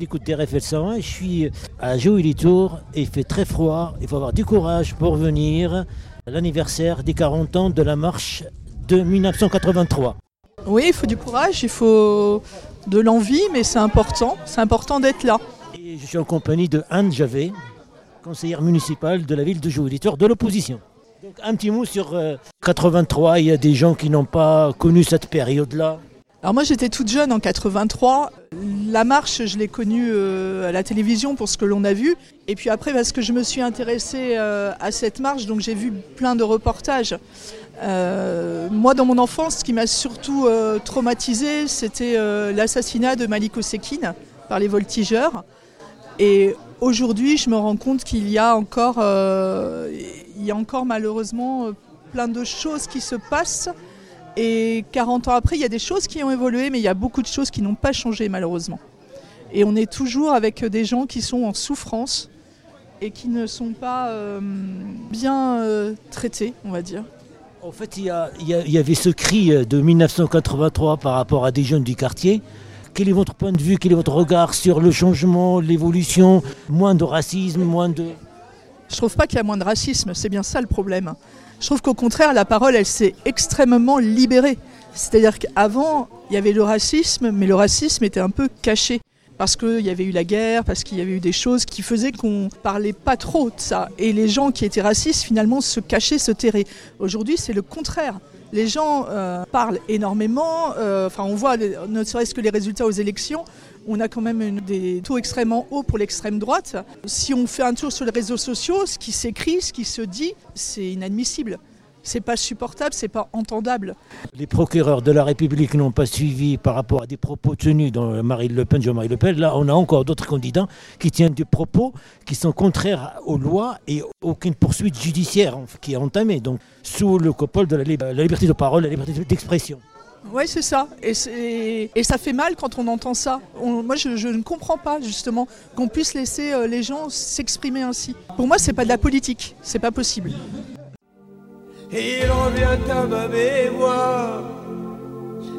L'écoute RFL 101. Je suis à Joëlitour et il fait très froid. Il faut avoir du courage pour venir à l'anniversaire des 40 ans de la marche de 1983. Oui, il faut du courage, il faut de l'envie, mais c'est important. C'est important d'être là. Et je suis en compagnie de Anne Javet, conseillère municipale de la ville de Joëlitour de l'opposition. Un petit mot sur euh, 83. Il y a des gens qui n'ont pas connu cette période-là. Alors moi j'étais toute jeune en 83. La marche, je l'ai connue euh, à la télévision pour ce que l'on a vu. Et puis après, parce que je me suis intéressée euh, à cette marche, donc j'ai vu plein de reportages. Euh, moi, dans mon enfance, ce qui m'a surtout traumatisée, c'était l'assassinat de Malik Osekine par les voltigeurs. Et aujourd'hui, je me rends compte qu'il y a encore, il y a encore malheureusement plein de choses qui se passent. Et 40 ans après, il y a des choses qui ont évolué, mais il y a beaucoup de choses qui n'ont pas changé malheureusement. Et on est toujours avec des gens qui sont en souffrance et qui ne sont pas euh, bien euh, traités, on va dire. En fait, il y, a- il y a- il y avait ce cri euh, de 1983 par rapport à des jeunes du quartier. Quel est votre point de vue, quel est votre regard sur le changement, l'évolution, moins de racisme, moins de... Je trouve pas qu'il y a moins de racisme, c'est bien ça le problème. Je trouve qu'au contraire, la parole, elle s'est extrêmement libérée. C'est-à-dire qu'avant, il y avait le racisme, mais le racisme était un peu caché. Parce qu'il y avait eu la guerre, parce qu'il y avait eu des choses qui faisaient qu'on parlait pas trop de ça. Et les gens qui étaient racistes, finalement, se cachaient, se terraient. Aujourd'hui, c'est le contraire. Les gens euh, parlent énormément. euh, Enfin, on voit, ne serait-ce que les résultats aux élections, on a quand même des taux extrêmement hauts pour l'extrême droite. Si on fait un tour sur les réseaux sociaux, ce qui s'écrit, ce qui se dit, c'est inadmissible. C'est pas supportable, c'est pas entendable. Les procureurs de la République n'ont pas suivi par rapport à des propos tenus dans Marine Le Pen, Jean-Marie Le Pen. Là, on a encore d'autres candidats qui tiennent des propos qui sont contraires aux lois et aucune poursuite judiciaire qui est entamée. Donc, sous le copole de la liberté de parole, la liberté d'expression. Oui, c'est ça. Et, et ça fait mal quand on entend ça. On- moi, je, je ne comprends pas justement qu'on puisse laisser euh, les gens s'exprimer ainsi. Pour moi, c'est pas de la politique. C'est pas possible. Il revient à ma mémoire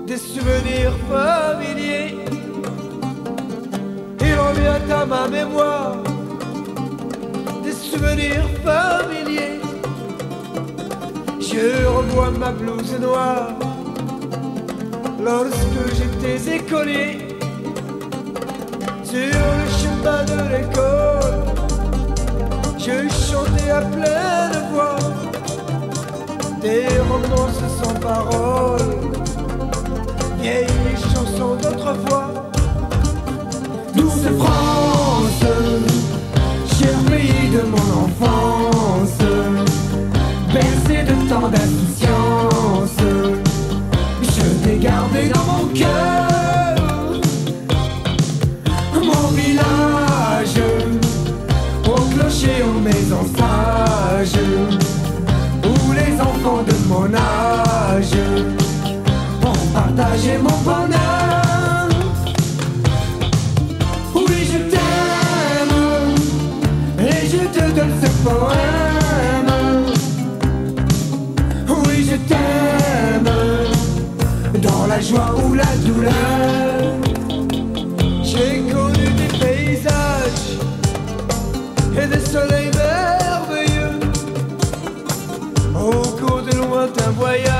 des souvenirs familiers. Il revient à ma mémoire des souvenirs familiers. Je revois ma blouse noire lorsque j'étais écolier sur le chemin de l'école. Je chantais à pleine voix des romances sans parole, vieilles chansons d'autrefois. Douce France, cher pays de mon enfance, ont partagé mon bonheur. Oui, je t'aime et je te donne ce poème. Oui, je t'aime dans la joie ou la douleur. J'ai connu des paysages et des soleils merveilleux au cours de lointains voyages,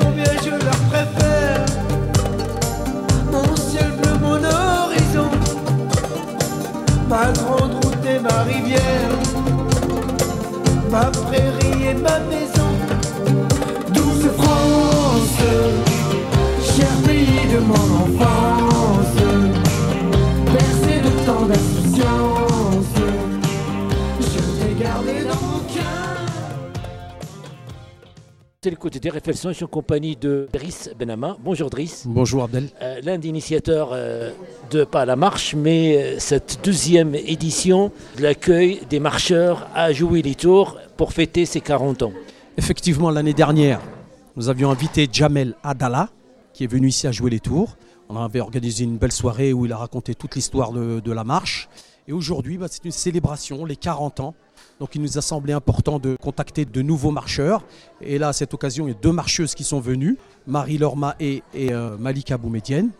Combien je leur préfère. Mon ciel bleu, mon horizon, ma grande route et ma rivière, ma prairie et ma maison. Douce France, cher pays de mon enfance C'est le côté des réflexions, je suis en compagnie de Driss Benama. Bonjour Driss. Bonjour Abdel. Euh, L'un des initiateurs euh, de pas la marche, mais euh, cette deuxième édition de l'accueil des marcheurs à jouer les tours pour fêter ses 40 ans. Effectivement, l'année dernière, nous avions invité Jamel Adala, qui est venu ici à jouer les tours. On avait organisé une belle soirée où il a raconté toute l'histoire de, de la marche. Et aujourd'hui, bah, c'est une célébration, les 40 ans. Donc il nous a semblé important de contacter de nouveaux marcheurs. Et là, à cette occasion, il y a deux marcheuses qui sont venues, Marie Lorma et, et euh, Malika Boumedienne.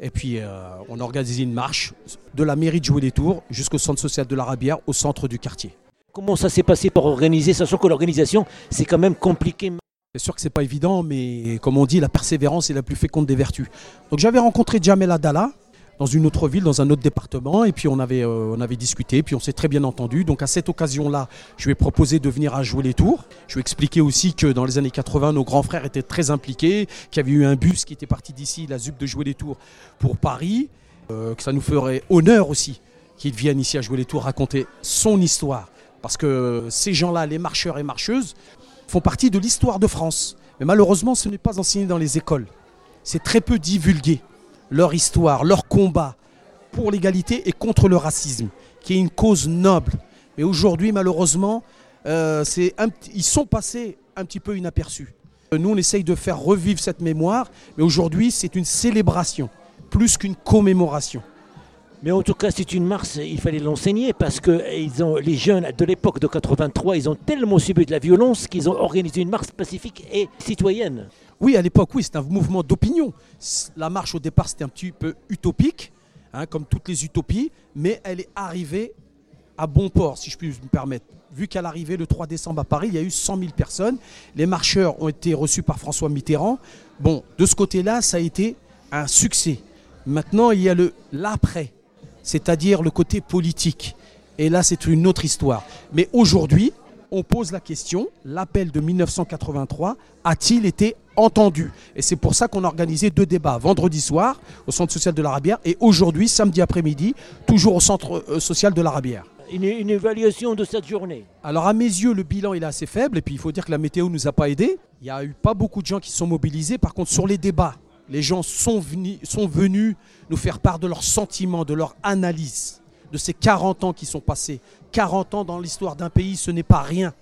Et puis, euh, on a organisé une marche de la mairie de Jouer les Tours jusqu'au centre social de l'Arabière, au centre du quartier. Comment ça s'est passé pour organiser, sachant que l'organisation, c'est quand même compliqué. C'est sûr que c'est pas évident, mais comme on dit, la persévérance est la plus féconde des vertus. Donc j'avais rencontré Jamel Adala dans une autre ville, dans un autre département, et puis on avait, euh, on discuté, puis on s'est très bien entendu. Donc à cette occasion-là, je lui ai proposé de venir à jouer les tours. Je lui ai expliqué aussi que dans les années 80, nos grands frères étaient très impliqués, qu'il y avait eu un bus qui était parti d'ici, la ZUP de jouer les tours, pour Paris, euh, que ça nous ferait honneur aussi qu'il vienne ici à jouer les tours raconter son histoire. Parce que ces gens-là, les marcheurs et marcheuses, font partie de l'histoire de France. Mais malheureusement, ce n'est pas enseigné dans les écoles. C'est très peu divulgué. Leur histoire, leur combat pour l'égalité et contre le racisme, qui est une cause noble. Mais aujourd'hui, malheureusement, euh, ils sont passés un petit peu inaperçus. Nous, on essaye de faire revivre cette mémoire, mais aujourd'hui, c'est une célébration, plus qu'une commémoration. Mais en tout cas, c'est une marche, il fallait l'enseigner parce que ont, les jeunes de l'époque de 83, ils ont tellement subi de la violence qu'ils ont organisé une marche pacifique et citoyenne. Oui, à l'époque, oui, c'est un mouvement d'opinion. La marche, au départ, c'était un petit peu utopique, hein, comme toutes les utopies, mais elle est arrivée à bon port, si je puis me permettre. Vu qu'à l'arrivée, le 3 décembre à Paris, il y a eu 100 000 personnes. Les marcheurs ont été reçus par François Mitterrand. Bon, de ce côté-là, ça a été un succès. Maintenant, il y a le l'après, c'est-à-dire le côté politique. Et là, c'est une autre histoire. Mais aujourd'hui, on pose la question, l'appel de 1983 a-t-il été entendu? Et c'est pour ça qu'on a organisé deux débats, vendredi soir au centre social de l'Arabière et aujourd'hui, samedi après-midi, toujours au centre euh, social de l'Arabière. Une, une évaluation de cette journée. Alors à mes yeux, le bilan il est assez faible et puis il faut dire que la météo nous a pas aidés. Il y a eu pas beaucoup de gens qui se sont mobilisés. Par contre, sur les débats, les gens sont venus, sont venus nous faire part de leurs sentiments, de leur analyse, de ces 40 ans qui sont passés. 40 ans dans l'histoire d'un pays, ce n'est pas rien.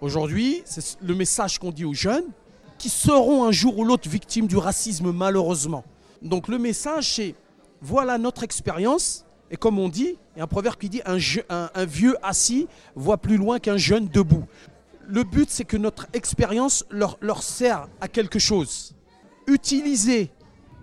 Aujourd'hui, c'est le message qu'on dit aux jeunes qui seront un jour ou l'autre victimes du racisme malheureusement. Donc le message c'est voilà notre expérience et comme on dit, il y a un proverbe qui dit un, un vieux assis voit plus loin qu'un jeune debout. Le but c'est que notre expérience leur, leur sert à quelque chose. Utiliser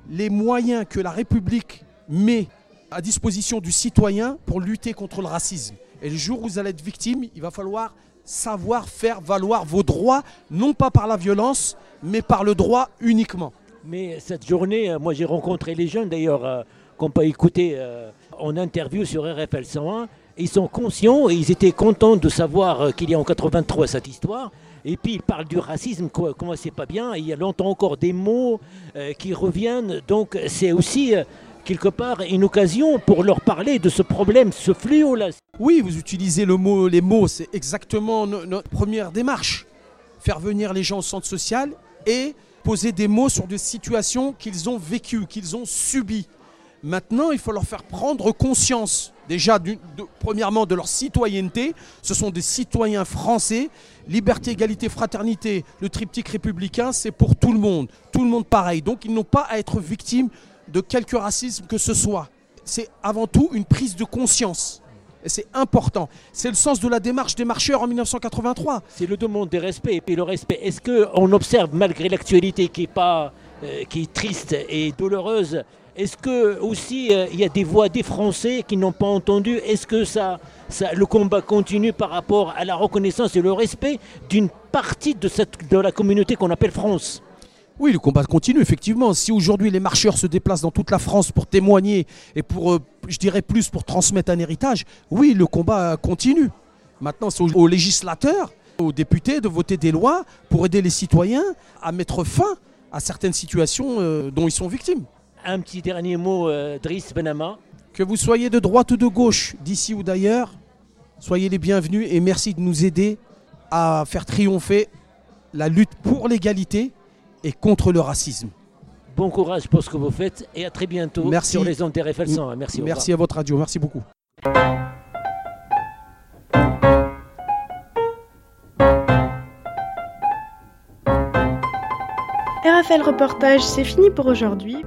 les moyens que la République met à disposition du citoyen pour lutter contre le racisme. Et le jour où vous allez être victime, il va falloir savoir faire valoir vos droits, non pas par la violence, mais par le droit uniquement. Mais cette journée, euh, moi j'ai rencontré les jeunes d'ailleurs euh, qu'on peut écouter euh, en interview sur RFL 101. Ils sont conscients et ils étaient contents de savoir qu'il y a en 83 cette histoire. Et puis ils parlent du racisme, comment c'est pas bien. Il y a longtemps encore des mots qui reviennent. Donc c'est aussi quelque part une occasion pour leur parler de ce problème, ce fléau-là. Oui, vous utilisez le mot, les mots, c'est exactement no- notre première démarche. Faire venir les gens au centre social et poser des mots sur des situations qu'ils ont vécues, qu'ils ont subies. Maintenant, il faut leur faire prendre conscience, déjà, de- premièrement, de leur citoyenneté. Ce sont des citoyens français. Liberté, égalité, fraternité, le triptyque républicain, c'est pour tout le monde. Tout le monde pareil. Donc, ils n'ont pas à être victimes de quelque racisme que ce soit. C'est avant tout une prise de conscience. C'est important. C'est le sens de la démarche des marcheurs en 1983. C'est le demande des respects et puis le respect. Est-ce qu'on observe, malgré l'actualité qui est, pas, euh, qui est triste et douloureuse, est-ce que aussi euh, il y a des voix des Français qui n'ont pas entendu? Est-ce que le combat continue par rapport à la reconnaissance et le respect d'une partie de la communauté qu'on appelle France? Oui, le combat continue, effectivement. Si aujourd'hui les marcheurs se déplacent dans toute la France pour témoigner et pour, euh, je dirais plus, pour transmettre un héritage, oui, le combat continue. Maintenant, c'est aux, législateurs, aux députés de voter des lois pour aider les citoyens à mettre fin à certaines situations euh, dont ils sont victimes. Un petit dernier mot, euh, Driss Benama. Que vous soyez de droite ou de gauche, d'ici ou d'ailleurs, soyez les bienvenus et merci de nous aider à faire triompher la lutte pour l'égalité et contre le racisme. Bon courage pour ce que vous faites et à très bientôt Merci. sur les ondes RFL 100. Merci. Merci à votre radio, merci beaucoup. RFL Reportage, c'est fini pour aujourd'hui.